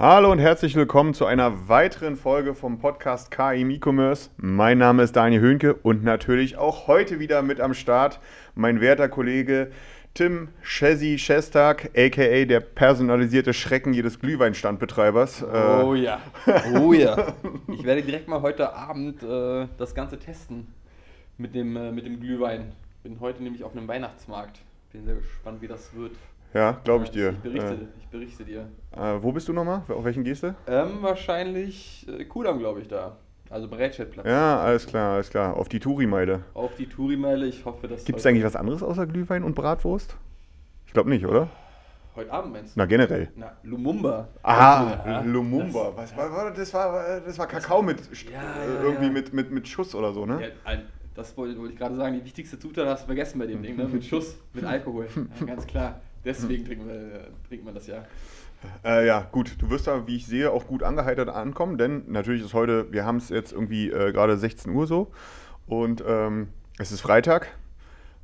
Hallo und herzlich willkommen zu einer weiteren Folge vom Podcast KI E-Commerce. Mein Name ist Daniel Höhnke und natürlich auch heute wieder mit am Start mein werter Kollege Tim Chesi Schestag, aka der personalisierte Schrecken jedes Glühweinstandbetreibers. Oh äh, ja, oh ja. Ich werde direkt mal heute Abend äh, das Ganze testen mit dem, äh, mit dem Glühwein. Bin heute nämlich auf einem Weihnachtsmarkt. Bin sehr gespannt, wie das wird. Ja, glaube ich dir. Ich berichte, äh, ich berichte dir. Äh, wo bist du nochmal? Auf welchen gehst du? Ähm, wahrscheinlich äh, Kudam, glaube ich, da. Also Breitscheidplatz. Ja, alles klar, alles klar. Auf die Touri-Meile. Auf die Touri-Meile, ich hoffe, dass. Gibt es eigentlich was anderes außer Glühwein und Bratwurst? Ich glaube nicht, oder? Heute Abend meinst du? Na, generell. Na, Lumumba. Aha, ja, Lumumba. Das, was war, das, war, das war Kakao mit ja, ja, irgendwie Mit, mit, mit Schuss oder so, ne? Das wollte, wollte ich gerade sagen. Die wichtigste Zutat hast du vergessen bei dem Ding, ne? Mit Schuss, mit Alkohol. Ganz klar. Deswegen trinkt man, trinkt man das ja. Äh, ja, gut, du wirst da, wie ich sehe, auch gut angeheitert ankommen, denn natürlich ist heute, wir haben es jetzt irgendwie äh, gerade 16 Uhr so und ähm, es ist Freitag.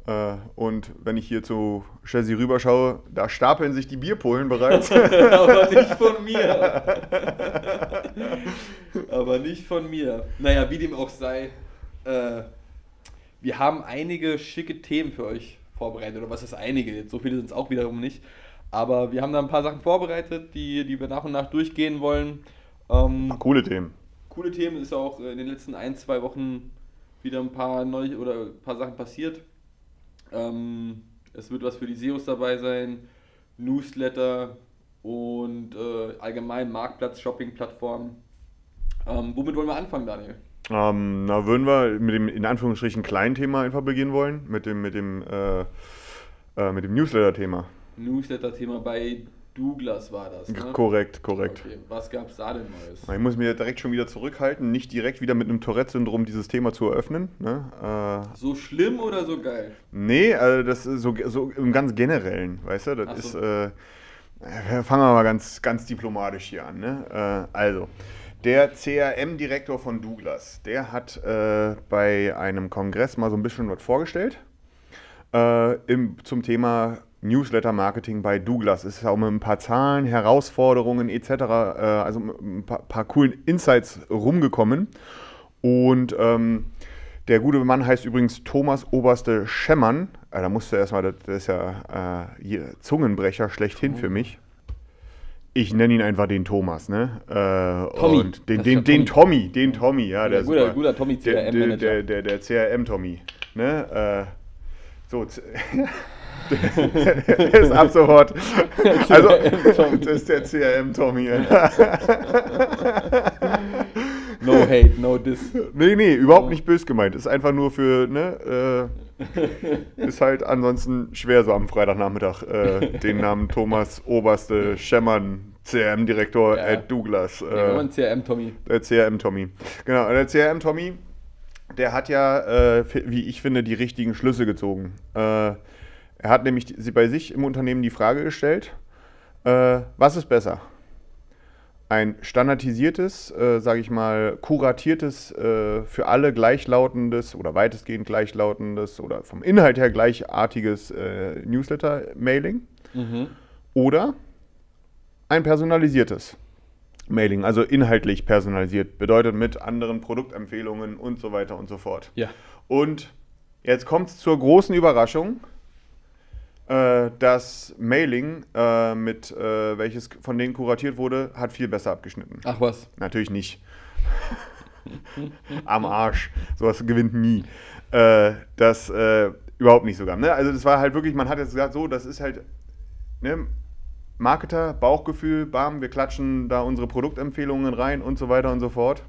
Äh, und wenn ich hier zu Chelsea rüberschaue, da stapeln sich die Bierpolen bereits. Aber nicht von mir. Aber nicht von mir. Naja, wie dem auch sei, äh, wir haben einige schicke Themen für euch vorbereitet. Oder was ist einige? So viele sind es auch wiederum nicht. Aber wir haben da ein paar Sachen vorbereitet, die, die wir nach und nach durchgehen wollen. Ähm, Ach, coole Themen. Coole Themen ist auch in den letzten ein, zwei Wochen wieder ein paar neue oder ein paar Sachen passiert. Ähm, es wird was für die SEOs dabei sein, Newsletter und äh, allgemein Marktplatz, Shopping-Plattformen. Ähm, womit wollen wir anfangen, Daniel? Ähm, na, würden wir mit dem in Anführungsstrichen kleinen Thema einfach beginnen wollen, mit dem, mit dem, äh, äh, mit dem Newsletter-Thema. Newsletter-Thema bei Douglas war das. Ne? Korrekt, korrekt. Okay. Was gab es da denn Neues? Ich muss mir direkt schon wieder zurückhalten, nicht direkt wieder mit einem Tourette-Syndrom dieses Thema zu eröffnen. Ne? Äh, so schlimm oder so geil? Nee, also das ist so, so im ganz Generellen, weißt du? Das so. ist. Äh, fangen wir mal ganz, ganz diplomatisch hier an. Ne? Äh, also. Der CRM-Direktor von Douglas, der hat äh, bei einem Kongress mal so ein bisschen was vorgestellt äh, im, zum Thema Newsletter-Marketing bei Douglas. Es ist auch mit ein paar Zahlen, Herausforderungen etc., äh, also ein paar, paar, coolen Insights rumgekommen. Und ähm, der gute Mann heißt übrigens Thomas Oberste Schemmern. Äh, da musste erstmal, das, das ist ja äh, Zungenbrecher schlechthin oh. für mich ich nenne ihn einfach den Thomas, ne? Äh, Tommy. Und den, den, den Tommy, den Tommy, ja, der guter, guter Tommy CRM-Manager. Der, der, der, der CRM-Tommy, ne? Äh, so, der ist ab sofort. Also, das ist der CRM-Tommy. no hate, no diss. Nee, nee, überhaupt nicht bös gemeint. Ist einfach nur für, ne? Äh, ist halt ansonsten schwer so am Freitagnachmittag äh, den Namen Thomas Oberste Schemmern, CRM-Direktor ja. at Douglas. Äh, ja, CRM-Tommy. Der CRM-Tommy. Genau, der CRM-Tommy, der hat ja, äh, wie ich finde, die richtigen Schlüsse gezogen. Äh, er hat nämlich bei sich im Unternehmen die Frage gestellt, äh, was ist besser? Ein standardisiertes, äh, sage ich mal, kuratiertes, äh, für alle gleichlautendes oder weitestgehend gleichlautendes oder vom Inhalt her gleichartiges äh, Newsletter-Mailing mhm. oder ein personalisiertes Mailing, also inhaltlich personalisiert, bedeutet mit anderen Produktempfehlungen und so weiter und so fort. Ja. Und jetzt kommt es zur großen Überraschung äh, das Mailing, äh, mit äh, welches von denen kuratiert wurde, hat viel besser abgeschnitten. Ach was? Natürlich nicht. Am Arsch. Sowas gewinnt nie. Äh, das äh, überhaupt nicht sogar. Ne? Also das war halt wirklich, man hat jetzt gesagt, so, das ist halt ne, Marketer, Bauchgefühl, bam, wir klatschen da unsere Produktempfehlungen rein und so weiter und so fort.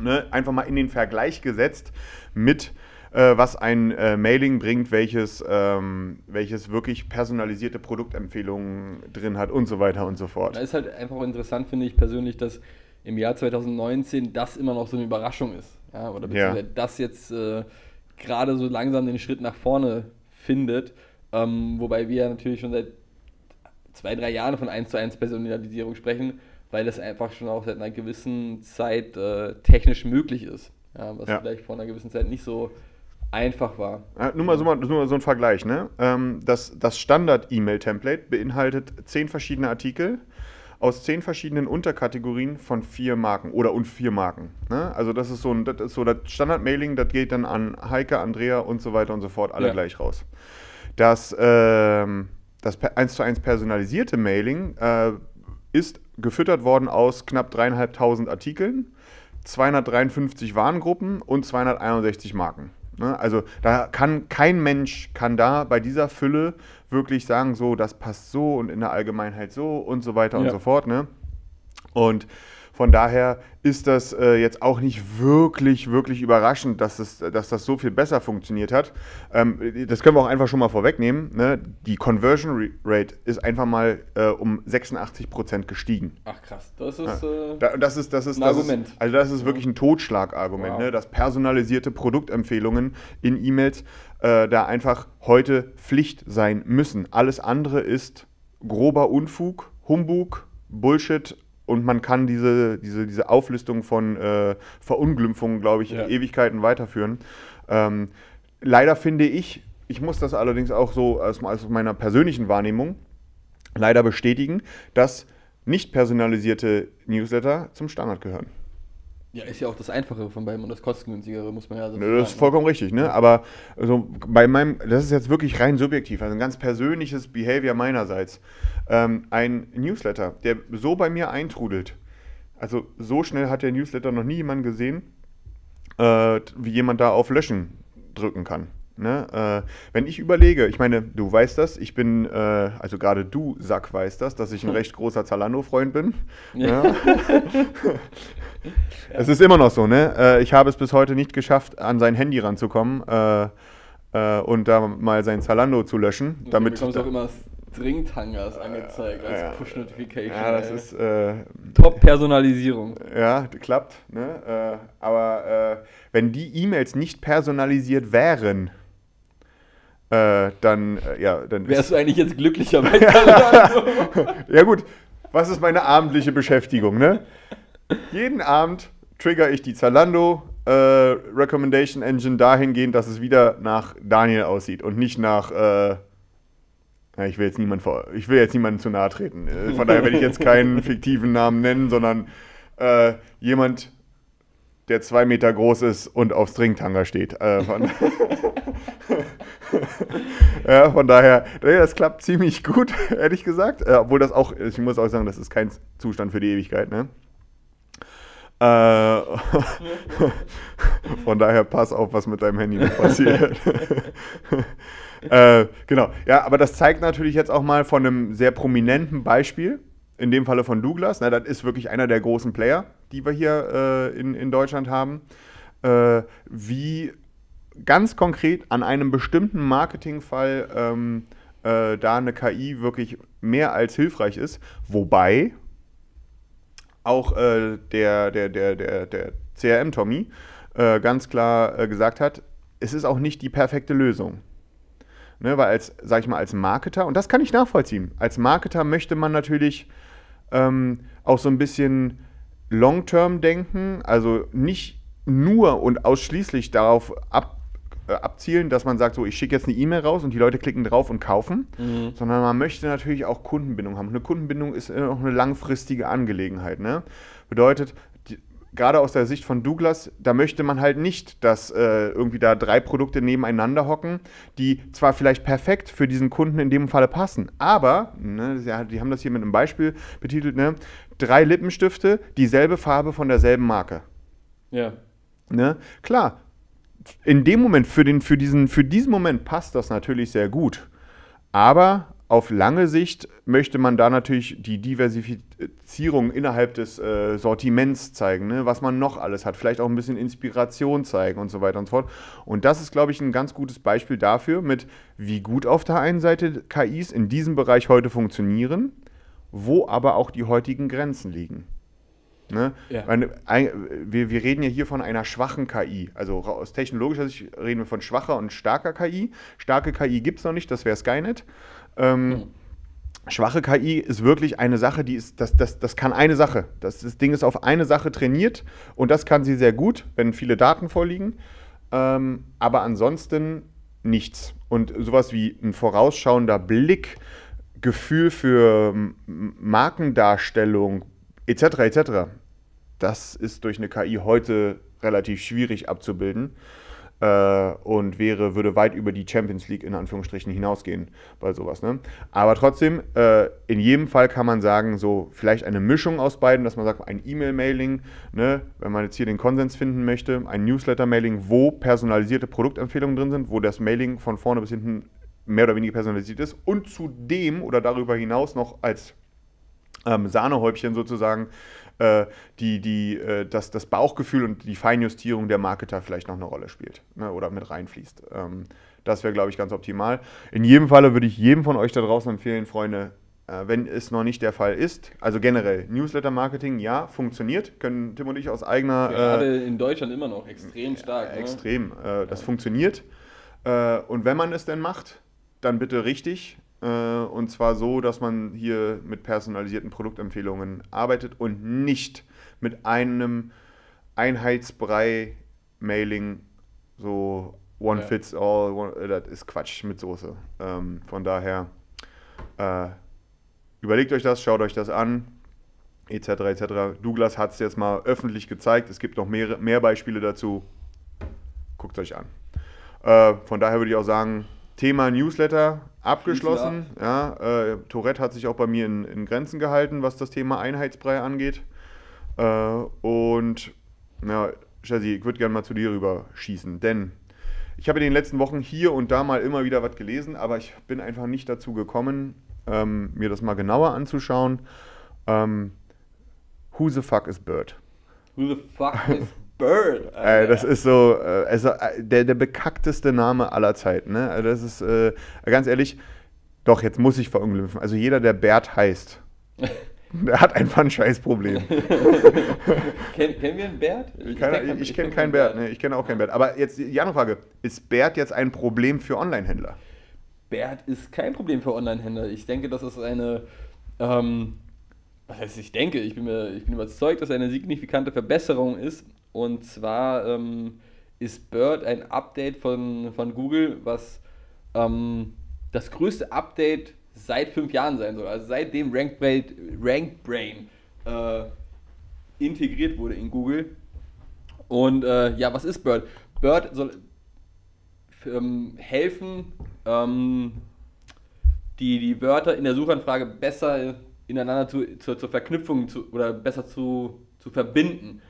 Ne? Einfach mal in den Vergleich gesetzt mit äh, was ein äh, Mailing bringt, welches, ähm, welches wirklich personalisierte Produktempfehlungen drin hat und so weiter und so fort. Da ist halt einfach interessant, finde ich persönlich, dass im Jahr 2019 das immer noch so eine Überraschung ist. Ja, oder beziehungsweise ja. das jetzt äh, gerade so langsam den Schritt nach vorne findet. Ähm, wobei wir natürlich schon seit zwei, drei Jahren von 1 zu 1 Personalisierung sprechen, weil das einfach schon auch seit einer gewissen Zeit äh, technisch möglich ist. Ja, was ja. vielleicht vor einer gewissen Zeit nicht so einfach war. Ja, nur, mal so, nur mal so ein Vergleich. Ne? Ähm, das das Standard-E-Mail-Template beinhaltet zehn verschiedene Artikel aus zehn verschiedenen Unterkategorien von vier Marken oder und vier Marken. Ne? Also das ist so ein, das ist so das Standard-Mailing, das geht dann an Heike, Andrea und so weiter und so fort alle ja. gleich raus. Das, ähm, das 1 zu 1 personalisierte Mailing äh, ist gefüttert worden aus knapp dreieinhalbtausend Artikeln, 253 Warengruppen und 261 Marken. Ne? Also da kann kein Mensch kann da bei dieser Fülle wirklich sagen, so, das passt so und in der Allgemeinheit so und so weiter ja. und so fort. Ne? Und von daher ist das äh, jetzt auch nicht wirklich, wirklich überraschend, dass, es, dass das so viel besser funktioniert hat. Ähm, das können wir auch einfach schon mal vorwegnehmen. Ne? Die Conversion Rate ist einfach mal äh, um 86 Prozent gestiegen. Ach krass, das ist, ja. äh, das ist, das ist ein das Argument. Ist, also das ist wirklich ein Totschlagargument, wow. ne? dass personalisierte Produktempfehlungen in E-Mails äh, da einfach heute Pflicht sein müssen. Alles andere ist grober Unfug, Humbug, Bullshit und man kann diese, diese, diese Auflistung von äh, Verunglimpfungen, glaube ich, ja. in Ewigkeiten weiterführen. Ähm, leider finde ich, ich muss das allerdings auch so aus, aus meiner persönlichen Wahrnehmung leider bestätigen, dass nicht personalisierte Newsletter zum Standard gehören. Ja, ist ja auch das Einfache von beiden und das kostengünstigere, muss man ja sagen. Das ist vollkommen richtig, ne? Aber also bei meinem, das ist jetzt wirklich rein subjektiv, also ein ganz persönliches Behavior meinerseits. Ähm, ein Newsletter, der so bei mir eintrudelt, also so schnell hat der Newsletter noch nie jemand gesehen, äh, wie jemand da auf Löschen drücken kann. Ne? Äh, wenn ich überlege, ich meine, du weißt das, ich bin, äh, also gerade du, Sack, weißt das, dass ich ein recht großer Zalando-Freund bin. Ja. ja. es ist immer noch so, ne? Äh, ich habe es bis heute nicht geschafft, an sein Handy ranzukommen äh, äh, und da mal sein Zalando zu löschen. Und damit du auch immer Stringtangas angezeigt als ja. Push-Notification. Ja, das ey. ist äh, Top-Personalisierung. Ja, klappt. Ne? aber wenn die E-Mails nicht personalisiert wären, äh, dann, äh, ja, dann. Wärst du eigentlich jetzt glücklicher bei Ja, gut. Was ist meine abendliche Beschäftigung, ne? Jeden Abend trigger ich die Zalando äh, Recommendation Engine dahingehend, dass es wieder nach Daniel aussieht und nicht nach. Äh, ja, ich will jetzt niemand vor, ich will jetzt niemandem zu nahe treten. Äh, von daher werde ich jetzt keinen fiktiven Namen nennen, sondern äh, jemand, der zwei Meter groß ist und auf Stringtanger steht. Äh, von, ja, von daher, das klappt ziemlich gut, ehrlich gesagt. Äh, obwohl das auch, ich muss auch sagen, das ist kein Zustand für die Ewigkeit, ne? Äh, von daher pass auf, was mit deinem Handy passiert. äh, genau, ja, aber das zeigt natürlich jetzt auch mal von einem sehr prominenten Beispiel, in dem Falle von Douglas. Na, das ist wirklich einer der großen Player, die wir hier äh, in, in Deutschland haben. Äh, wie ganz konkret an einem bestimmten Marketingfall ähm, äh, da eine KI wirklich mehr als hilfreich ist. Wobei auch äh, der, der, der, der, der CRM-Tommy äh, ganz klar äh, gesagt hat, es ist auch nicht die perfekte Lösung. Ne, weil als, sag ich mal, als Marketer, und das kann ich nachvollziehen, als Marketer möchte man natürlich ähm, auch so ein bisschen long-term denken, also nicht nur und ausschließlich darauf ab, äh, abzielen, dass man sagt, so ich schicke jetzt eine E-Mail raus und die Leute klicken drauf und kaufen, mhm. sondern man möchte natürlich auch Kundenbindung haben. Eine Kundenbindung ist auch eine langfristige Angelegenheit. Ne? Bedeutet, die, gerade aus der Sicht von Douglas, da möchte man halt nicht, dass äh, irgendwie da drei Produkte nebeneinander hocken, die zwar vielleicht perfekt für diesen Kunden in dem Falle passen, aber, ne, die haben das hier mit einem Beispiel betitelt, ne, drei Lippenstifte, dieselbe Farbe von derselben Marke. Ja. Ne? Klar, in dem Moment, für, den, für, diesen, für diesen Moment passt das natürlich sehr gut. Aber auf lange Sicht möchte man da natürlich die Diversifizierung innerhalb des äh, Sortiments zeigen, ne? was man noch alles hat, vielleicht auch ein bisschen Inspiration zeigen und so weiter und so fort. Und das ist, glaube ich, ein ganz gutes Beispiel dafür, mit wie gut auf der einen Seite KIs in diesem Bereich heute funktionieren, wo aber auch die heutigen Grenzen liegen. Ne? Ja. Wir, wir reden ja hier von einer schwachen KI. Also aus technologischer Sicht reden wir von schwacher und starker KI. Starke KI gibt es noch nicht, das wäre Skynet. Ähm, mhm. Schwache KI ist wirklich eine Sache, die ist, das, das, das kann eine Sache. Das, das Ding ist auf eine Sache trainiert und das kann sie sehr gut, wenn viele Daten vorliegen. Ähm, aber ansonsten nichts. Und sowas wie ein vorausschauender Blick, Gefühl für Markendarstellung, etc. etc. Das ist durch eine KI heute relativ schwierig abzubilden äh, und wäre, würde weit über die Champions League in Anführungsstrichen hinausgehen bei sowas. Ne? Aber trotzdem, äh, in jedem Fall kann man sagen, so vielleicht eine Mischung aus beiden, dass man sagt, ein E-Mail-Mailing, ne, wenn man jetzt hier den Konsens finden möchte, ein Newsletter-Mailing, wo personalisierte Produktempfehlungen drin sind, wo das Mailing von vorne bis hinten mehr oder weniger personalisiert ist und zudem oder darüber hinaus noch als ähm, Sahnehäubchen sozusagen äh, die, die, äh, das, das Bauchgefühl und die Feinjustierung der Marketer vielleicht noch eine Rolle spielt ne, oder mit reinfließt. Ähm, das wäre, glaube ich, ganz optimal. In jedem Falle würde ich jedem von euch da draußen empfehlen, Freunde, äh, wenn es noch nicht der Fall ist, also generell Newsletter-Marketing, ja, funktioniert, können Tim und ich aus eigener... Gerade äh, in Deutschland immer noch extrem stark. Ne? Extrem, äh, das ja. funktioniert. Äh, und wenn man es denn macht, dann bitte richtig, äh, und zwar so, dass man hier mit personalisierten Produktempfehlungen arbeitet und nicht mit einem Einheitsbrei-Mailing, so One ja. Fits All, one, äh, das ist Quatsch mit Soße. Ähm, von daher äh, überlegt euch das, schaut euch das an, etc. etc. Douglas hat es jetzt mal öffentlich gezeigt. Es gibt noch mehr, mehr Beispiele dazu. Guckt es euch an. Äh, von daher würde ich auch sagen, Thema Newsletter abgeschlossen. Ja, äh, Tourette hat sich auch bei mir in, in, Grenzen gehalten, was das Thema Einheitsbrei angeht. Äh, und ja, Jazzy, ich würde gerne mal zu dir rüber schießen, denn ich habe in den letzten Wochen hier und da mal immer wieder was gelesen, aber ich bin einfach nicht dazu gekommen, ähm, mir das mal genauer anzuschauen. Ähm, who the fuck is Bird? Who the fuck is Bird. Äh, das ist so, äh, also äh, der, der bekackteste Name aller Zeiten. Ne? Also das ist, äh, ganz ehrlich, doch, jetzt muss ich verunglimpfen. Also jeder, der Bert heißt, der hat einfach ein Scheißproblem. Ken, kennen wir einen Bert? Ich, Keine, ich, ich kenne keinen Bert, ne? ich kenne auch keinen Bert. Aber jetzt die andere Frage, ist Bert jetzt ein Problem für Online-Händler? Bert ist kein Problem für Online-Händler. Ich denke, das ist eine... Ähm, was heißt, ich denke, ich bin, mir, ich bin überzeugt, dass eine signifikante Verbesserung ist und zwar ähm, ist Bird ein Update von, von Google, was ähm, das größte Update seit fünf Jahren sein soll. Also seitdem RankBrain, RankBrain äh, integriert wurde in Google. Und äh, ja, was ist Bird? Bird soll ähm, helfen, ähm, die, die Wörter in der Suchanfrage besser ineinander zu, zu, zur Verknüpfung zu, oder besser zu, zu verbinden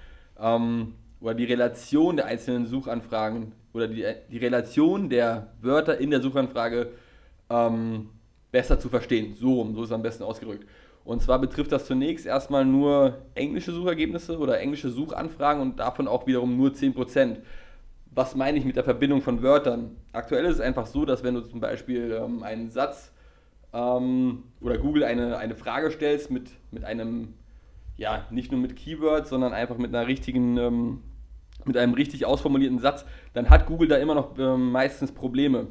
ähm, oder die Relation der einzelnen Suchanfragen oder die, die Relation der Wörter in der Suchanfrage ähm, besser zu verstehen. So rum, so ist es am besten ausgedrückt. Und zwar betrifft das zunächst erstmal nur englische Suchergebnisse oder englische Suchanfragen und davon auch wiederum nur 10%. Was meine ich mit der Verbindung von Wörtern? Aktuell ist es einfach so, dass wenn du zum Beispiel ähm, einen Satz ähm, oder Google eine, eine Frage stellst mit, mit einem ja, nicht nur mit Keywords, sondern einfach mit einer richtigen, ähm, mit einem richtig ausformulierten Satz, dann hat Google da immer noch ähm, meistens Probleme.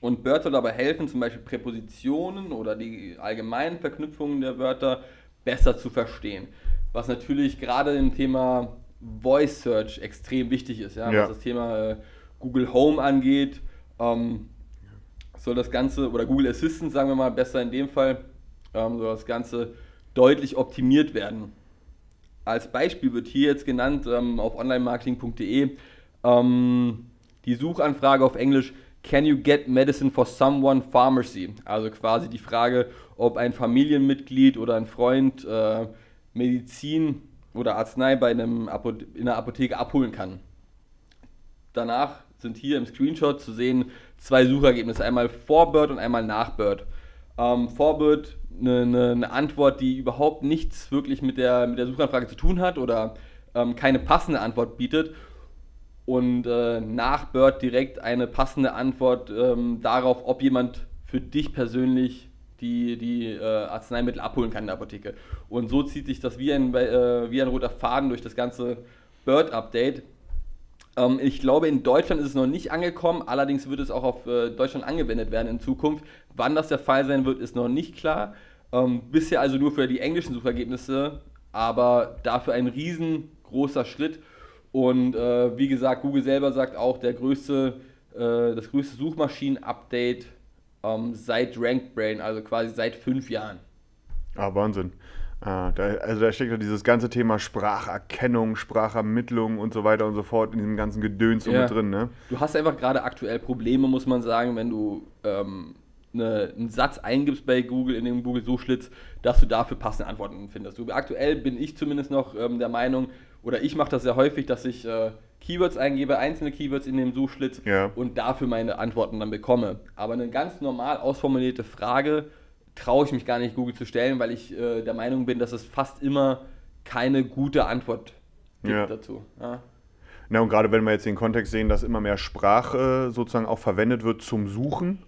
Und Bird soll dabei helfen, zum Beispiel Präpositionen oder die allgemeinen Verknüpfungen der Wörter besser zu verstehen. Was natürlich gerade im Thema Voice Search extrem wichtig ist, ja, ja. was das Thema äh, Google Home angeht. Ähm, soll das Ganze, oder Google Assistant, sagen wir mal besser in dem Fall, ähm, soll das Ganze deutlich optimiert werden. Als Beispiel wird hier jetzt genannt ähm, auf onlinemarketing.de ähm, die Suchanfrage auf Englisch Can you get medicine for someone pharmacy? Also quasi die Frage, ob ein Familienmitglied oder ein Freund äh, Medizin oder Arznei bei einem in einer Apotheke abholen kann. Danach sind hier im Screenshot zu sehen zwei Suchergebnisse, einmal vor Bird und einmal nach Bird. Ähm, Vorbild, eine, eine, eine, Antwort, die überhaupt nichts wirklich mit der, mit der Suchanfrage zu tun hat oder ähm, keine passende Antwort bietet. Und äh, nach Bird direkt eine passende Antwort ähm, darauf, ob jemand für dich persönlich die, die äh, Arzneimittel abholen kann in der Apotheke. Und so zieht sich das wie ein, äh, wie ein roter Faden durch das ganze Bird-Update. Ähm, ich glaube, in Deutschland ist es noch nicht angekommen, allerdings wird es auch auf äh, Deutschland angewendet werden in Zukunft. Wann das der Fall sein wird, ist noch nicht klar. Ähm, bisher also nur für die englischen Suchergebnisse, aber dafür ein riesengroßer Schritt. Und äh, wie gesagt, Google selber sagt auch, der größte, äh, das größte Suchmaschinen-Update ähm, seit RankBrain, also quasi seit fünf Jahren. Ah, Wahnsinn. Ah, da, also da steckt ja dieses ganze Thema Spracherkennung, Sprachermittlung und so weiter und so fort in diesem ganzen Gedöns ja. mit drin, ne? Du hast einfach gerade aktuell Probleme, muss man sagen, wenn du ähm, eine, einen Satz eingibst bei Google in den Google Suchschlitz, dass du dafür passende Antworten findest. Du, aktuell bin ich zumindest noch ähm, der Meinung, oder ich mache das sehr häufig, dass ich äh, Keywords eingebe, einzelne Keywords in dem Suchschlitz ja. und dafür meine Antworten dann bekomme. Aber eine ganz normal ausformulierte Frage traue ich mich gar nicht Google zu stellen, weil ich äh, der Meinung bin, dass es fast immer keine gute Antwort gibt ja. dazu. Ja. Na und gerade wenn wir jetzt den Kontext sehen, dass immer mehr Sprache sozusagen auch verwendet wird zum Suchen.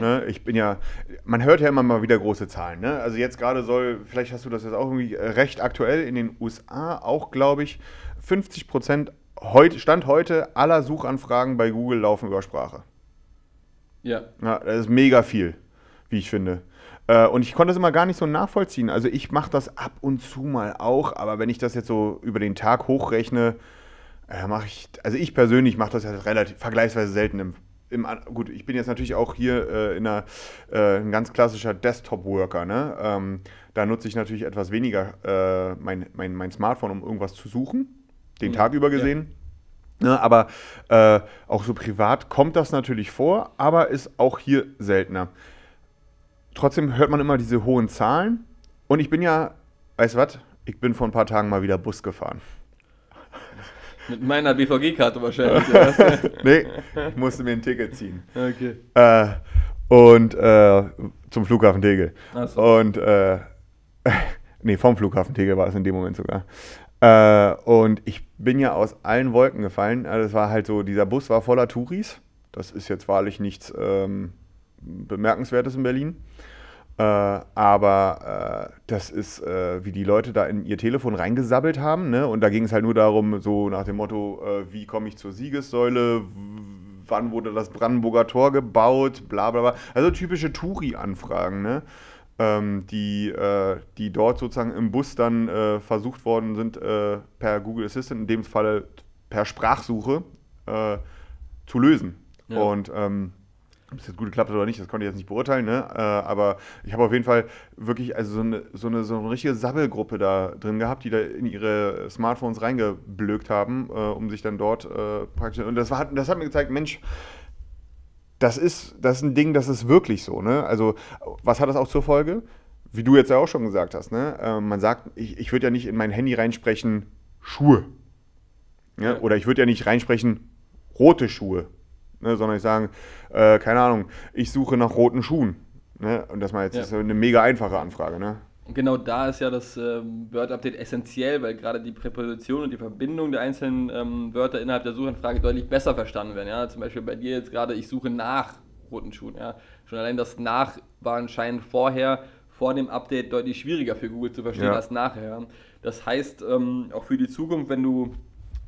Ne? Ich bin ja, man hört ja immer mal wieder große Zahlen. Ne? Also jetzt gerade soll, vielleicht hast du das jetzt auch irgendwie recht aktuell in den USA auch, glaube ich, 50 Prozent heute, Stand heute aller Suchanfragen bei Google laufen über Sprache. Ja. ja. Das ist mega viel, wie ich finde. Äh, und ich konnte das immer gar nicht so nachvollziehen. Also ich mache das ab und zu mal auch, aber wenn ich das jetzt so über den Tag hochrechne, äh, mache ich, also ich persönlich mache das ja relativ vergleichsweise selten im, im, gut, ich bin jetzt natürlich auch hier äh, in einer, äh, ein ganz klassischer Desktop-Worker. Ne? Ähm, da nutze ich natürlich etwas weniger äh, mein, mein, mein Smartphone, um irgendwas zu suchen den mhm. Tag über gesehen. Ja. Ne, aber äh, auch so privat kommt das natürlich vor, aber ist auch hier seltener. Trotzdem hört man immer diese hohen Zahlen. Und ich bin ja, weißt du was? Ich bin vor ein paar Tagen mal wieder Bus gefahren. Mit meiner BVG-Karte wahrscheinlich. nee, ich musste mir ein Ticket ziehen. Okay. Äh, und äh, zum Flughafen Tegel. So. Und äh, nee, vom Flughafen Tegel war es in dem Moment sogar. Äh, und ich bin ja aus allen Wolken gefallen. Also es war halt so, dieser Bus war voller Touris. Das ist jetzt wahrlich nichts ähm, Bemerkenswertes in Berlin. Äh, aber äh, das ist, äh, wie die Leute da in ihr Telefon reingesabbelt haben. Ne? Und da ging es halt nur darum, so nach dem Motto, äh, wie komme ich zur Siegessäule, wann wurde das Brandenburger Tor gebaut, bla bla bla. Also typische Touri-Anfragen. Ne? ähm, die, äh, die dort sozusagen im Bus dann äh, versucht worden sind, per Google Assistant, in dem Fall per Sprachsuche, zu lösen. Ja. Und ähm, ob es jetzt gut geklappt hat oder nicht, das konnte ich jetzt nicht beurteilen, ne? Äh, aber ich habe auf jeden Fall wirklich also so eine, so eine, so eine richtige Sabbelgruppe da drin gehabt, die da in ihre Smartphones reingeblökt haben, äh, um sich dann dort praktisch. Und das, war, das hat mir gezeigt, Mensch, das ist, das ist ein Ding, das ist wirklich so. Ne? Also, was hat das auch zur Folge? Wie du jetzt ja auch schon gesagt hast, ne? Äh, man sagt, ich, ich würde ja nicht in mein Handy reinsprechen, Schuhe. Ja. Oder ich würde ja nicht reinsprechen, rote Schuhe. Ne? Sondern ich sage, äh, keine Ahnung, ich suche nach roten Schuhen. Ne? Und das mal jetzt ja. ist eine mega einfache Anfrage. Ne? Und genau da ist ja das ähm, Word-Update essentiell, weil gerade die Präposition und die Verbindung der einzelnen ähm, Wörter innerhalb der Suchanfrage deutlich besser verstanden werden. Ja? Zum Beispiel bei dir jetzt gerade, ich suche nach roten Schuhen. Ja? Schon allein das nach war anscheinend vorher, vor dem Update deutlich schwieriger für Google zu verstehen ja. als nachher. Das heißt, ähm, auch für die Zukunft, wenn du,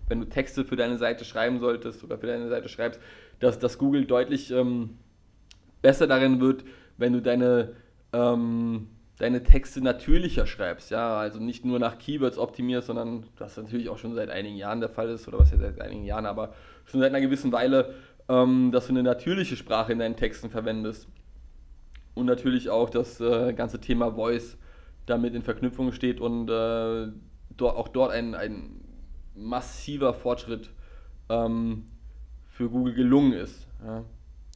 wenn du Texte für deine Seite schreiben solltest oder für deine Seite schreibst, dass, dass Google deutlich ähm, besser darin wird, wenn du deine ähm, deine Texte natürlicher schreibst, ja, also nicht nur nach Keywords optimierst, sondern das natürlich auch schon seit einigen Jahren der Fall ist, oder was ja seit einigen Jahren, aber schon seit einer gewissen Weile, ähm, dass du eine natürliche Sprache in deinen Texten verwendest. Und natürlich auch das äh, ganze Thema Voice damit in Verknüpfung steht und äh, dort, auch dort ein, ein massiver Fortschritt ähm, für Google gelungen ist. Ja.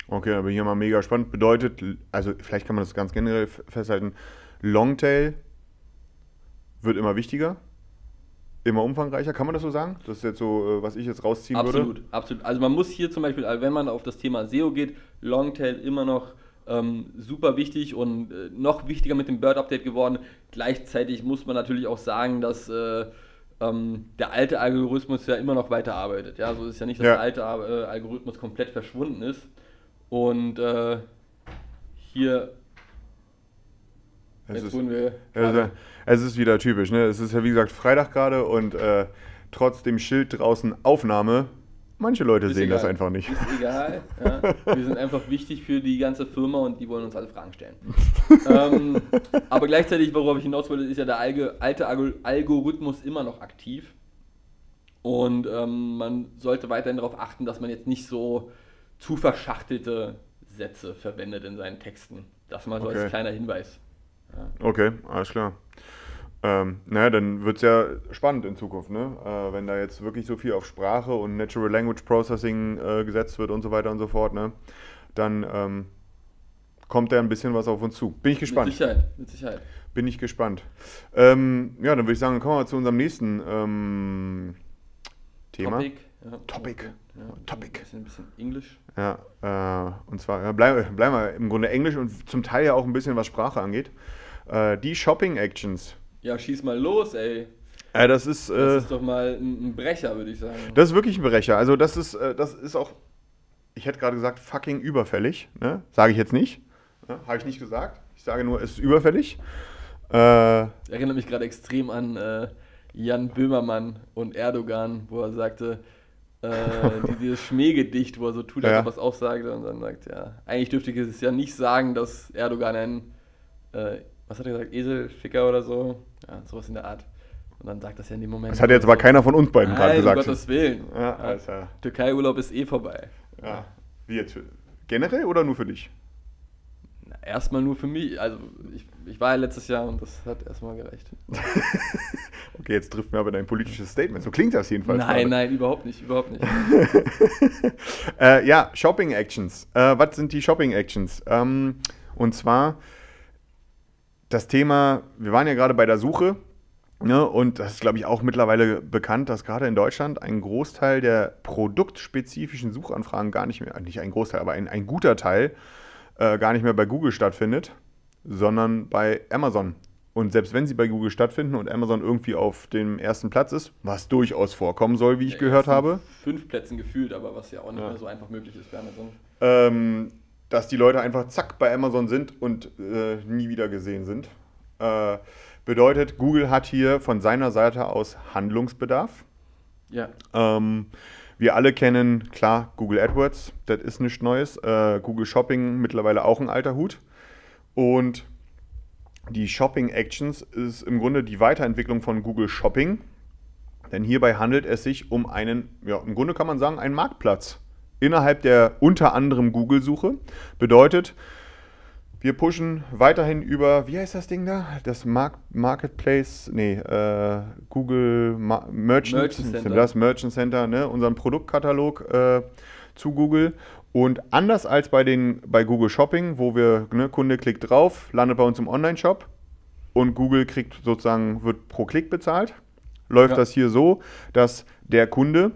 Okay, aber hier mal mega spannend. Bedeutet, also vielleicht kann man das ganz generell festhalten, Longtail wird immer wichtiger, immer umfangreicher. Kann man das so sagen? Das ist jetzt so, äh, was ich jetzt rausziehen absolut, würde? Absolut, absolut. Also man muss hier zum Beispiel, wenn man auf das Thema SEO geht, Longtail immer noch Ähm, super wichtig und äh, noch wichtiger mit dem Bird-Update geworden. Gleichzeitig muss man natürlich auch sagen, dass äh, ähm, der alte Algorithmus ja immer noch weiter arbeitet. Ja, so ist ja nicht, dass ja. der alte äh, Algorithmus komplett verschwunden ist. Und äh, hier es ist, also, es ist wieder typisch, ne? Es ist ja wie gesagt Freitag gerade und äh, trotz dem Schild draußen Aufnahme, manche Leute ist sehen egal. das einfach nicht. Ist egal. Ja. Wir sind einfach wichtig für die ganze Firma und die wollen uns alle Fragen stellen. ähm, aber gleichzeitig, worauf ich hinaus wollte, ist ja der alte Algorithmus immer noch aktiv. Und ähm, man sollte weiterhin darauf achten, dass man jetzt nicht so zu verschachtelte Sätze verwendet in seinen Texten. Das mal so okay. als kleiner Hinweis. Ja. Okay, alles klar. Ähm, naja, dann wird es ja spannend in Zukunft, ne? Äh, wenn da jetzt wirklich so viel auf Sprache und Natural Language Processing äh, gesetzt wird und so weiter und so fort, ne? Dann ähm, kommt da ein bisschen was auf uns zu. Bin ich gespannt. Mit Sicherheit, mit Sicherheit. Bin ich gespannt. Ähm, ja, dann würde ich sagen, kommen wir zu unserem nächsten ähm, Thema. Topic. Ja, Topic. Ja, Topic. Ein bisschen, Englisch. Ja, äh, und zwar ja, bleiben bleib wir im Grunde Englisch und zum Teil ja auch ein bisschen, was Sprache angeht. Äh, die Shopping-Actions. Ja, schieß mal los, ey. Äh, das ist, das äh, ist doch mal ein, Brecher, würde ich sagen. Das ist wirklich ein Brecher. Also das ist, äh, das ist auch, ich hätte gerade gesagt, fucking überfällig. Ne? Sage ich jetzt nicht. Ne? Habe ich nicht gesagt. Ich sage nur, es ist überfällig. Äh, Erinnert mich gerade extrem an äh, Jan Böhmermann und Erdogan, wo er sagte, äh, dieses Schmähgedicht, wo er so tut, als ja. ob er es auch sagt und dann sagt, ja, eigentlich dürfte ich es ja nicht sagen, dass Erdogan ein, äh, was hat er gesagt, Eselficker oder so, ja, sowas in der Art. Und dann sagt das ja in dem Moment. Das hat jetzt aber keiner von uns beiden gerade gesagt. um Gottes Willen. Ja, ja. Türkei-Urlaub ist eh vorbei. Ja. Wie jetzt? Generell oder nur für dich? Na, erstmal nur für mich. Also ich, ich war ja letztes Jahr und das hat erstmal gereicht. Okay, jetzt trifft mir aber dein politisches Statement. So klingt das jedenfalls. Nein, gerade. nein, überhaupt nicht, überhaupt nicht. äh, ja, Shopping Actions. Äh, was sind die Shopping Actions? Ähm, und zwar das Thema, wir waren ja gerade bei der Suche. Ne, und das ist, glaube ich, auch mittlerweile bekannt, dass gerade in Deutschland ein Großteil der produktspezifischen Suchanfragen gar nicht mehr, nicht ein Großteil, aber ein, ein guter Teil äh, gar nicht mehr bei Google stattfindet, sondern bei Amazon. Und selbst wenn sie bei Google stattfinden und Amazon irgendwie auf dem ersten Platz ist, was durchaus vorkommen soll, wie ich ja, gehört habe. Fünf Plätzen gefühlt, aber was ja auch nicht ja. mehr so einfach möglich ist für Amazon. Ähm, dass die Leute einfach zack bei Amazon sind und äh, nie wieder gesehen sind. Äh, bedeutet, Google hat hier von seiner Seite aus Handlungsbedarf. Ja. Ähm, wir alle kennen, klar, Google AdWords, das ist nichts Neues. Äh, Google Shopping mittlerweile auch ein alter Hut. Und die Shopping Actions ist im Grunde die Weiterentwicklung von Google Shopping, denn hierbei handelt es sich um einen, ja, im Grunde kann man sagen, einen Marktplatz innerhalb der unter anderem Google-Suche. Bedeutet, wir pushen weiterhin über, wie heißt das Ding da? Das Mark Marketplace, nee, äh, Google Ma Merchant, Merchant, Center. das Merchant Center, ne, unseren Produktkatalog äh, zu Google und anders als bei, den, bei Google Shopping, wo wir, ne, Kunde klickt drauf, landet bei uns im Online-Shop und Google kriegt sozusagen, wird pro Klick bezahlt, läuft ja. das hier so, dass der Kunde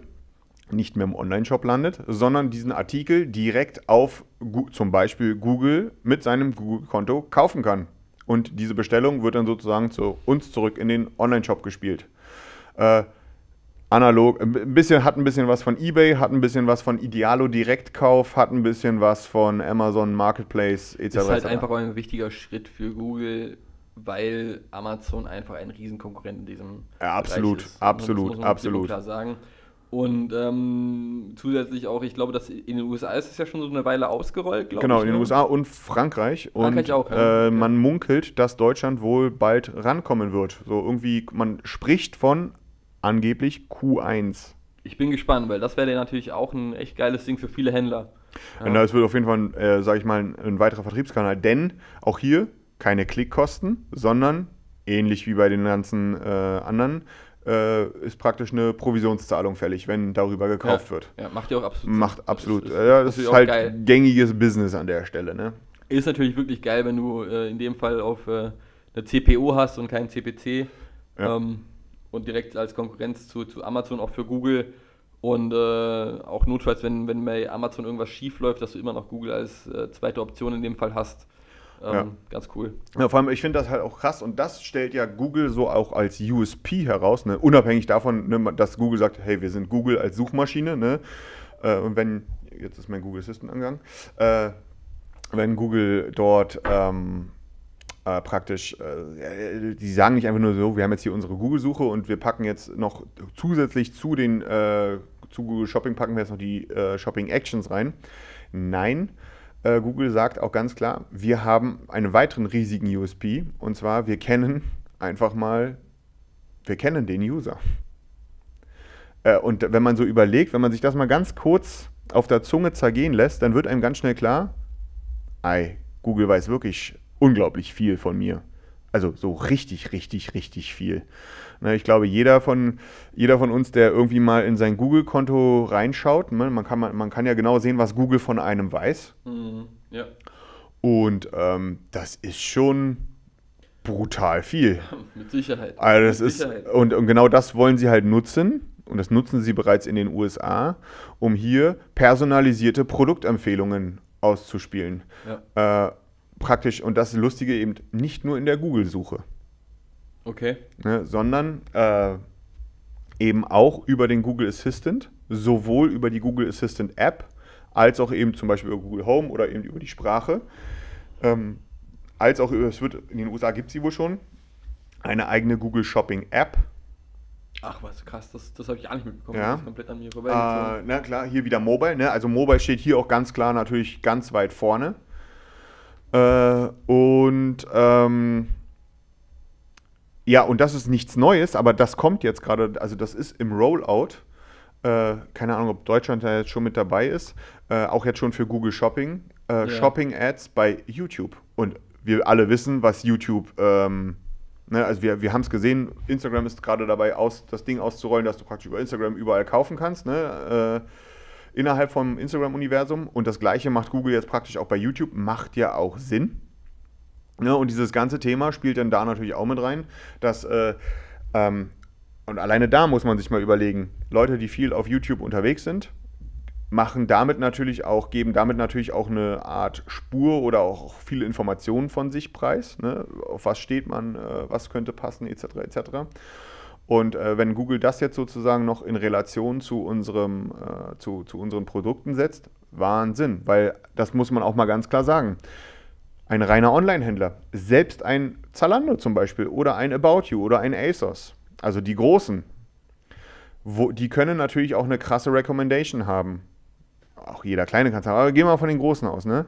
nicht mehr im Online-Shop landet, sondern diesen Artikel direkt auf zum Beispiel Google mit seinem Google-Konto kaufen kann. Und diese Bestellung wird dann sozusagen zu uns zurück in den Online-Shop gespielt. Äh, analog, ein bisschen, hat ein bisschen was von eBay, hat ein bisschen was von Idealo Direktkauf, hat ein bisschen was von Amazon Marketplace etc. Das ist halt einfach ein wichtiger Schritt für Google, weil Amazon einfach ein Riesenkonkurrent in diesem ja, absolut, Bereich ist. Absolut, das muss man absolut. klar sagen. Und ähm, zusätzlich auch, ich glaube, dass in den USA ist es ja schon so eine Weile ausgerollt, glaube genau, ich. Genau, in den ne? USA und Frankreich. Frankreich und, auch. Ja. Äh, man munkelt, dass Deutschland wohl bald rankommen wird. So irgendwie, man spricht von angeblich Q1. Ich bin gespannt, weil das wäre natürlich auch ein echt geiles Ding für viele Händler. Ja. Das wird auf jeden Fall, äh, sage ich mal, ein, ein, weiterer Vertriebskanal, denn auch hier keine Klickkosten, sondern ähnlich wie bei den ganzen äh, anderen ist praktisch eine Provisionszahlung fällig, wenn darüber gekauft ja. wird. Ja, macht ja auch absolut. Macht absolut. Das ist, ja, das ist halt geil. gängiges Business an der Stelle. Ne? Ist natürlich wirklich geil, wenn du äh, in dem Fall auf äh, eine CPO hast und keinen CPC. Ja. Ähm, und direkt als Konkurrenz zu, zu Amazon auch für Google. Und äh, auch notfalls, wenn, wenn bei Amazon irgendwas schief läuft, dass du immer noch Google als äh, zweite Option in dem Fall hast. Ähm, ja. Ganz cool. Ja, vor allem, ich finde das halt auch krass und das stellt ja Google so auch als USP heraus, ne? unabhängig davon, ne, dass Google sagt, hey, wir sind Google als Suchmaschine. Ne? Äh, und wenn, jetzt ist mein Google Assistant angegangen, äh, wenn Google dort ähm, äh, praktisch, äh, die sagen nicht einfach nur so, wir haben jetzt hier unsere Google-Suche und wir packen jetzt noch zusätzlich zu den, äh, zu Google Shopping packen wir jetzt noch die äh, Shopping Actions rein. Nein, äh, Google sagt auch ganz klar, wir haben einen weiteren riesigen USP und zwar, wir kennen einfach mal, wir kennen den User. Äh, und wenn man so überlegt, wenn man sich das mal ganz kurz auf der Zunge zergehen lässt, dann wird einem ganz schnell klar, ei, Google weiß wirklich unglaublich viel von mir. Also so richtig, richtig, richtig viel. Ne, ich glaube, jeder von, jeder von uns, der irgendwie mal in sein Google-Konto reinschaut, ne, man, kann, man kann ja genau sehen, was Google von einem weiß. Mhm, ja. Und ähm, das ist schon brutal viel. Mit Sicherheit. Also das Mit ist, Sicherheit. Und, und genau das wollen sie halt nutzen. Und das nutzen sie bereits in den USA, um hier personalisierte Produktempfehlungen auszuspielen. Ja. Äh, praktisch, und das Lustige eben nicht nur in der Google-Suche. Okay. Ne, sondern äh, eben auch über den Google Assistant, sowohl über die Google Assistant App, als auch eben zum Beispiel über Google Home oder eben über die Sprache. Ähm, als auch, es wird, in den USA gibt es sie wohl schon, eine eigene Google Shopping App. Ach was, krass, das, das habe ich auch nicht mitbekommen. Ja. Das ist komplett an mir vorbei. Äh, na klar, hier wieder Mobile. Ne? Also Mobile steht hier auch ganz klar natürlich ganz weit vorne. Äh, und ähm, ja, und das ist nichts Neues, aber das kommt jetzt gerade, also das ist im Rollout. Äh, keine Ahnung, ob Deutschland da jetzt schon mit dabei ist. Äh, auch jetzt schon für Google Shopping. Äh, ja. Shopping-Ads bei YouTube. Und wir alle wissen, was YouTube, ähm, ne, also wir, wir haben es gesehen, Instagram ist gerade dabei, aus, das Ding auszurollen, dass du praktisch über Instagram überall kaufen kannst. Ne? Innerhalb vom Instagram-Universum. Und das gleiche macht Google jetzt praktisch auch bei YouTube. Macht ja auch Sinn. Ja, und dieses ganze Thema spielt dann da natürlich auch mit rein, dass, äh, ähm, und alleine da muss man sich mal überlegen, Leute, die viel auf YouTube unterwegs sind, machen damit natürlich auch, geben damit natürlich auch eine Art Spur oder auch viele Informationen von sich preis. Ne? Auf was steht man, äh, was könnte passen, etc. etc. Und äh, wenn Google das jetzt sozusagen noch in Relation zu, unserem, äh, zu, zu unseren Produkten setzt, Wahnsinn, weil das muss man auch mal ganz klar sagen. Ein reiner Online-Händler, selbst ein Zalando zum Beispiel oder ein About You oder ein ASOS, also die großen, wo, die können natürlich auch eine krasse Recommendation haben. Auch jeder kleine kann es haben, aber gehen wir mal von den großen aus, ne?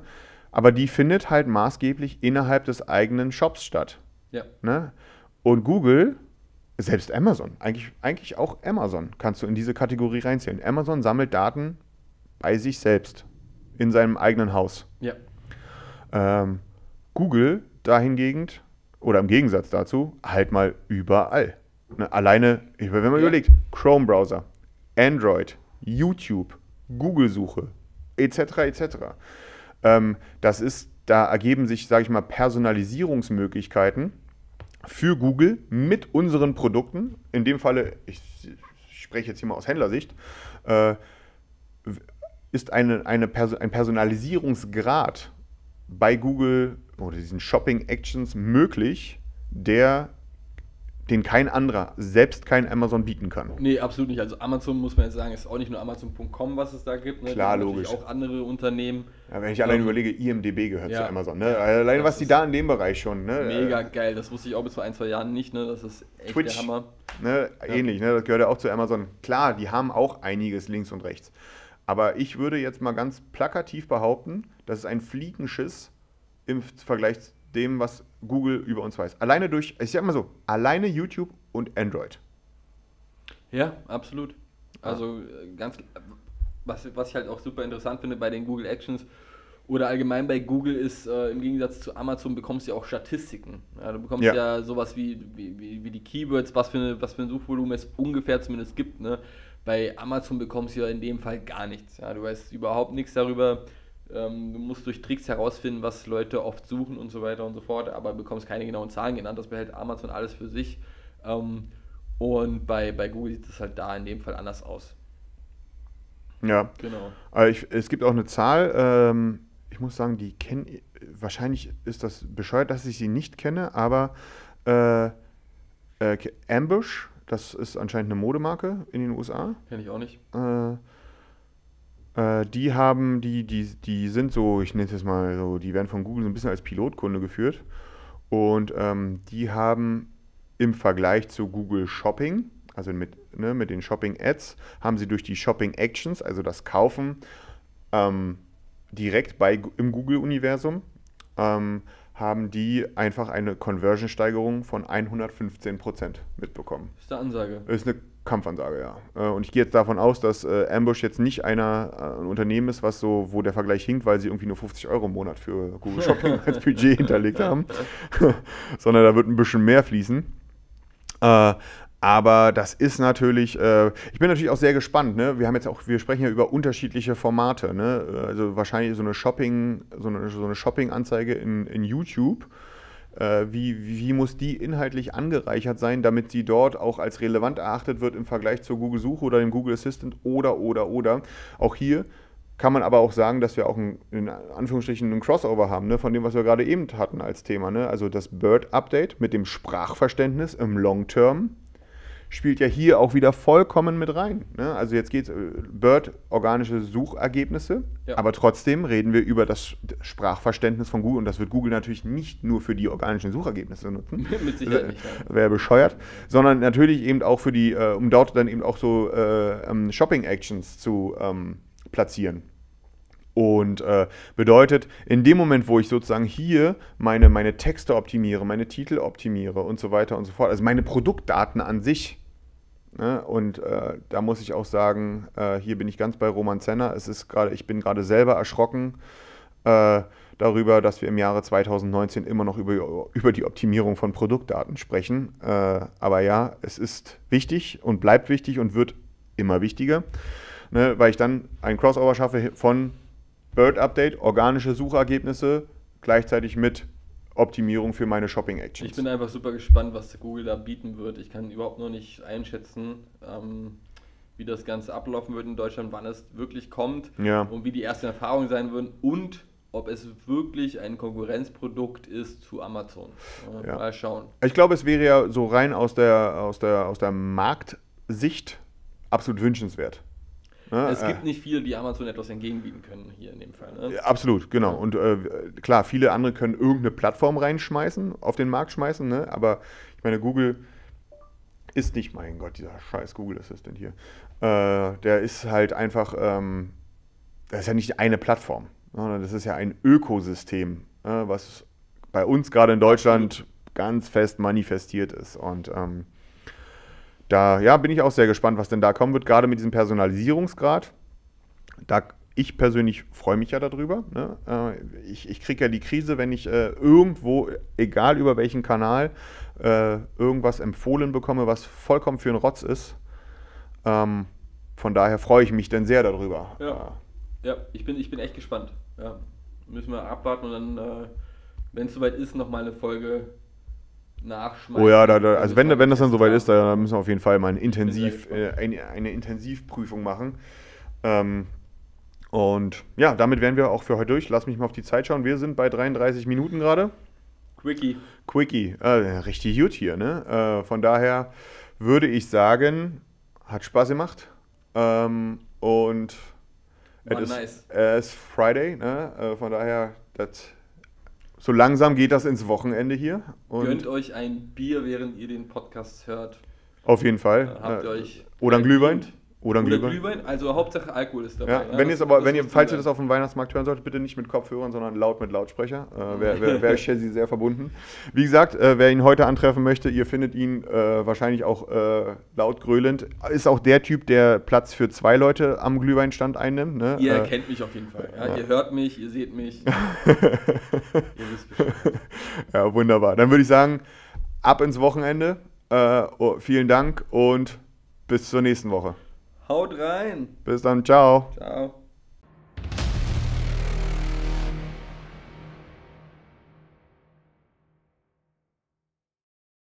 Aber die findet halt maßgeblich innerhalb des eigenen Shops statt. Ja. Ne? Und Google selbst Amazon, eigentlich, eigentlich auch Amazon kannst du in diese Kategorie reinzählen. Amazon sammelt Daten bei sich selbst, in seinem eigenen Haus. Ja. Ähm, Google dahingegen, oder im Gegensatz dazu, halt mal überall. Ne, alleine, wenn man ja. überlegt, Chrome-Browser, Android, YouTube, Google-Suche, etc., etc. Ähm, das ist, da ergeben sich, sage ich mal, Personalisierungsmöglichkeiten, für Google mit unseren Produkten, in dem Falle, ich, spreche jetzt hier mal aus Händlersicht, äh, ist eine, eine Perso ein Personalisierungsgrad bei Google oder diesen Shopping Actions möglich, der den kein anderer, selbst kein Amazon bieten kann. Nee, absolut nicht. Also Amazon muss man jetzt sagen, ist auch nicht nur Amazon.com, was es da gibt. Ne? Klar, logisch. auch andere Unternehmen. Ja, wenn ich allein ähm, überlege, IMDB gehört ja, zu Amazon. Ne? Allein was die da in dem Bereich schon. Ne? Mega geil, das wusste ich auch bis vor ein, zwei Jahren nicht. Ne? Das ist echt Twitch, der Hammer. Ne? Ähnlich, ne? das gehört ja auch zu Amazon. Klar, die haben auch einiges links und rechts. Aber ich würde jetzt mal ganz plakativ behaupten, das ist ein Fliegenschiss im Vergleich zu dem, was Google über uns weiß. Alleine durch, ich sag mal so, alleine YouTube und Android. Ja, absolut. Also ganz, was, was ich halt auch super interessant finde bei den Google Actions oder allgemein bei Google ist, äh, im Gegensatz zu Amazon bekommst du ja auch Statistiken. Ja, du bekommst ja, ja sowas wie, wie, wie, die Keywords, was für, eine, was für ein Suchvolumen es ungefähr zumindest gibt. Ne? Bei Amazon bekommst du ja in dem Fall gar nichts. Ja? Du weißt überhaupt nichts darüber, ähm, du musst durch Tricks herausfinden, was Leute oft suchen und so weiter und so fort, aber bekommst keine genauen Zahlen genannt. Das behält Amazon alles für sich. Ähm, und bei, bei Google sieht es halt da in dem Fall anders aus. Ja. Genau. Aber ich, es gibt auch eine Zahl, ähm, ich muss sagen, die kennen, wahrscheinlich ist das bescheuert, dass ich sie nicht kenne, aber äh, äh, Ambush, das ist anscheinend eine Modemarke in den USA. Kenne ich auch nicht. Äh, äh, die haben, die, die, die sind so, ich nenne es jetzt mal so, die werden von Google so ein bisschen als Pilotkunde geführt. Und ähm, die haben im Vergleich zu Google Shopping, also mit, ne, mit den Shopping Ads, haben sie durch die Shopping Actions, also das Kaufen, ähm, direkt bei, im Google-Universum, ähm, haben die einfach eine Conversion-Steigerung von 115% mitbekommen. Ist eine Ansage. Ist eine Kampfansage, ja. Äh, und ich gehe jetzt davon aus, dass äh, Ambush jetzt nicht einer, äh, ein Unternehmen ist, was so, wo der Vergleich hinkt, weil sie irgendwie nur 50 Euro im Monat für Google Shopping als Budget hinterlegt haben, sondern da wird ein bisschen mehr fließen. Aber das ist natürlich, ich bin natürlich auch sehr gespannt. Ne? Wir haben jetzt auch, wir sprechen ja über unterschiedliche Formate. Ne? Also wahrscheinlich so eine Shopping, so eine, so eine Shopping-Anzeige in, in YouTube äh, wie, wie muss die inhaltlich angereichert sein, damit sie dort auch als relevant erachtet wird im Vergleich zur Google-Suche oder dem Google Assistant oder, oder, oder. Auch hier kann man aber auch sagen, dass wir auch ein, in Anführungsstrichen einen Crossover haben, ne, von dem, was wir gerade eben hatten als Thema. Ne? Also das Bird-Update mit dem Sprachverständnis im Long-Term spielt ja hier auch wieder vollkommen mit rein. Ne? Also jetzt geht es äh, Bird organische Suchergebnisse, ja. aber trotzdem reden wir über das Sprachverständnis von Google und das wird Google natürlich nicht nur für die organischen Suchergebnisse nutzen. mit Sicherheit nicht. Wäre bescheuert, sondern natürlich eben auch für die, äh, um dort dann eben auch so äh, ähm, Shopping Actions zu ähm, platzieren. Und äh, bedeutet, in dem Moment, wo ich sozusagen hier meine, meine Texte optimiere, meine Titel optimiere und so weiter und so fort, also meine Produktdaten an sich Ne? Und äh, da muss ich auch sagen, äh, hier bin ich ganz bei Roman Zenner. Es ist gerade, ich bin gerade selber erschrocken äh, darüber, dass wir im Jahre 2019 immer noch über, über die Optimierung von Produktdaten sprechen. Äh, aber ja, es ist wichtig und bleibt wichtig und wird immer wichtiger, ne? weil ich dann ein Crossover schaffe von Bird Update, organische Suchergebnisse, gleichzeitig mit Optimierung für meine Shopping-Actions. Ich bin einfach super gespannt, was Google da bieten wird. Ich kann überhaupt noch nicht einschätzen, ähm, wie das Ganze ablaufen wird in Deutschland, wann es wirklich kommt ja. und wie die ersten Erfahrungen sein würden und ob es wirklich ein Konkurrenzprodukt ist zu Amazon. Äh, ja. Mal schauen. Ich glaube, es wäre ja so rein aus der, aus der, aus der Marktsicht absolut wünschenswert. Ne? Es gibt äh, nicht viele, die Amazon etwas entgegenbieten können hier in dem Fall. Ne? Absolut, genau. Und äh, klar, viele andere können irgendeine Plattform reinschmeißen, auf den Markt schmeißen, ne? aber ich meine, Google ist nicht, mein Gott, dieser scheiß Google Assistant hier. Äh, der ist halt einfach, ähm, das ist ja nicht eine Plattform, sondern das ist ja ein Ökosystem, äh, was bei uns gerade in Deutschland ganz fest manifestiert ist. Und ähm, da ja, bin ich auch sehr gespannt, was denn da kommen wird, gerade mit diesem Personalisierungsgrad. Da, ich persönlich freue mich ja darüber. Ne? Äh, ich ich kriege ja die Krise, wenn ich äh, irgendwo, egal über welchen Kanal, äh, irgendwas empfohlen bekomme, was vollkommen für einen Rotz ist. Ähm, von daher freue ich mich denn sehr darüber. Ja, ja ich, bin, ich bin echt gespannt. Ja. Müssen wir abwarten und dann, äh, wenn es soweit ist, nochmal eine Folge nachschmeißen. Oh ja, da, da, also wenn, wenn das dann soweit ist, dann müssen wir auf jeden Fall mal ein Intensiv, äh, eine, eine, Intensivprüfung machen. Ähm, und ja, damit wären wir auch für heute durch. Lass mich mal auf die Zeit schauen. Wir sind bei 33 Minuten gerade. Quickie. Quickie. Äh, richtig gut hier, ne? Äh, von daher würde ich sagen, hat Spaß gemacht. Ähm, und es ist, nice. ist Friday, ne? Äh, von daher, das so langsam geht das ins Wochenende hier. Gönnt euch ein Bier, während ihr den Podcast hört. Auf jeden Fall. Habt ihr euch Oder ein Glühwein. Oder Oder Glühwein. Glühwein. Also Hauptsache Alkohol ist dabei. Ja, ja, wenn ihr aber, wenn ihr, falls ihr das auf dem Weihnachtsmarkt hören solltet, bitte nicht mit Kopfhörern, sondern laut mit Lautsprecher. Äh, Wäre wär, wär Chelsea sehr verbunden. Wie gesagt, äh, wer ihn heute antreffen möchte, ihr findet ihn äh, wahrscheinlich auch äh, laut grölend. Ist auch der Typ, der Platz für zwei Leute am Glühweinstand einnimmt. Ne? Ihr erkennt mich auf jeden Fall. Ja? Ihr hört mich, ihr seht mich. ihr wisst Bescheid. Ja, wunderbar. Dann würde ich sagen, ab ins Wochenende. Äh, oh, vielen Dank und bis zur nächsten Woche. Haut rein. Bis dann. Ciao. Ciao.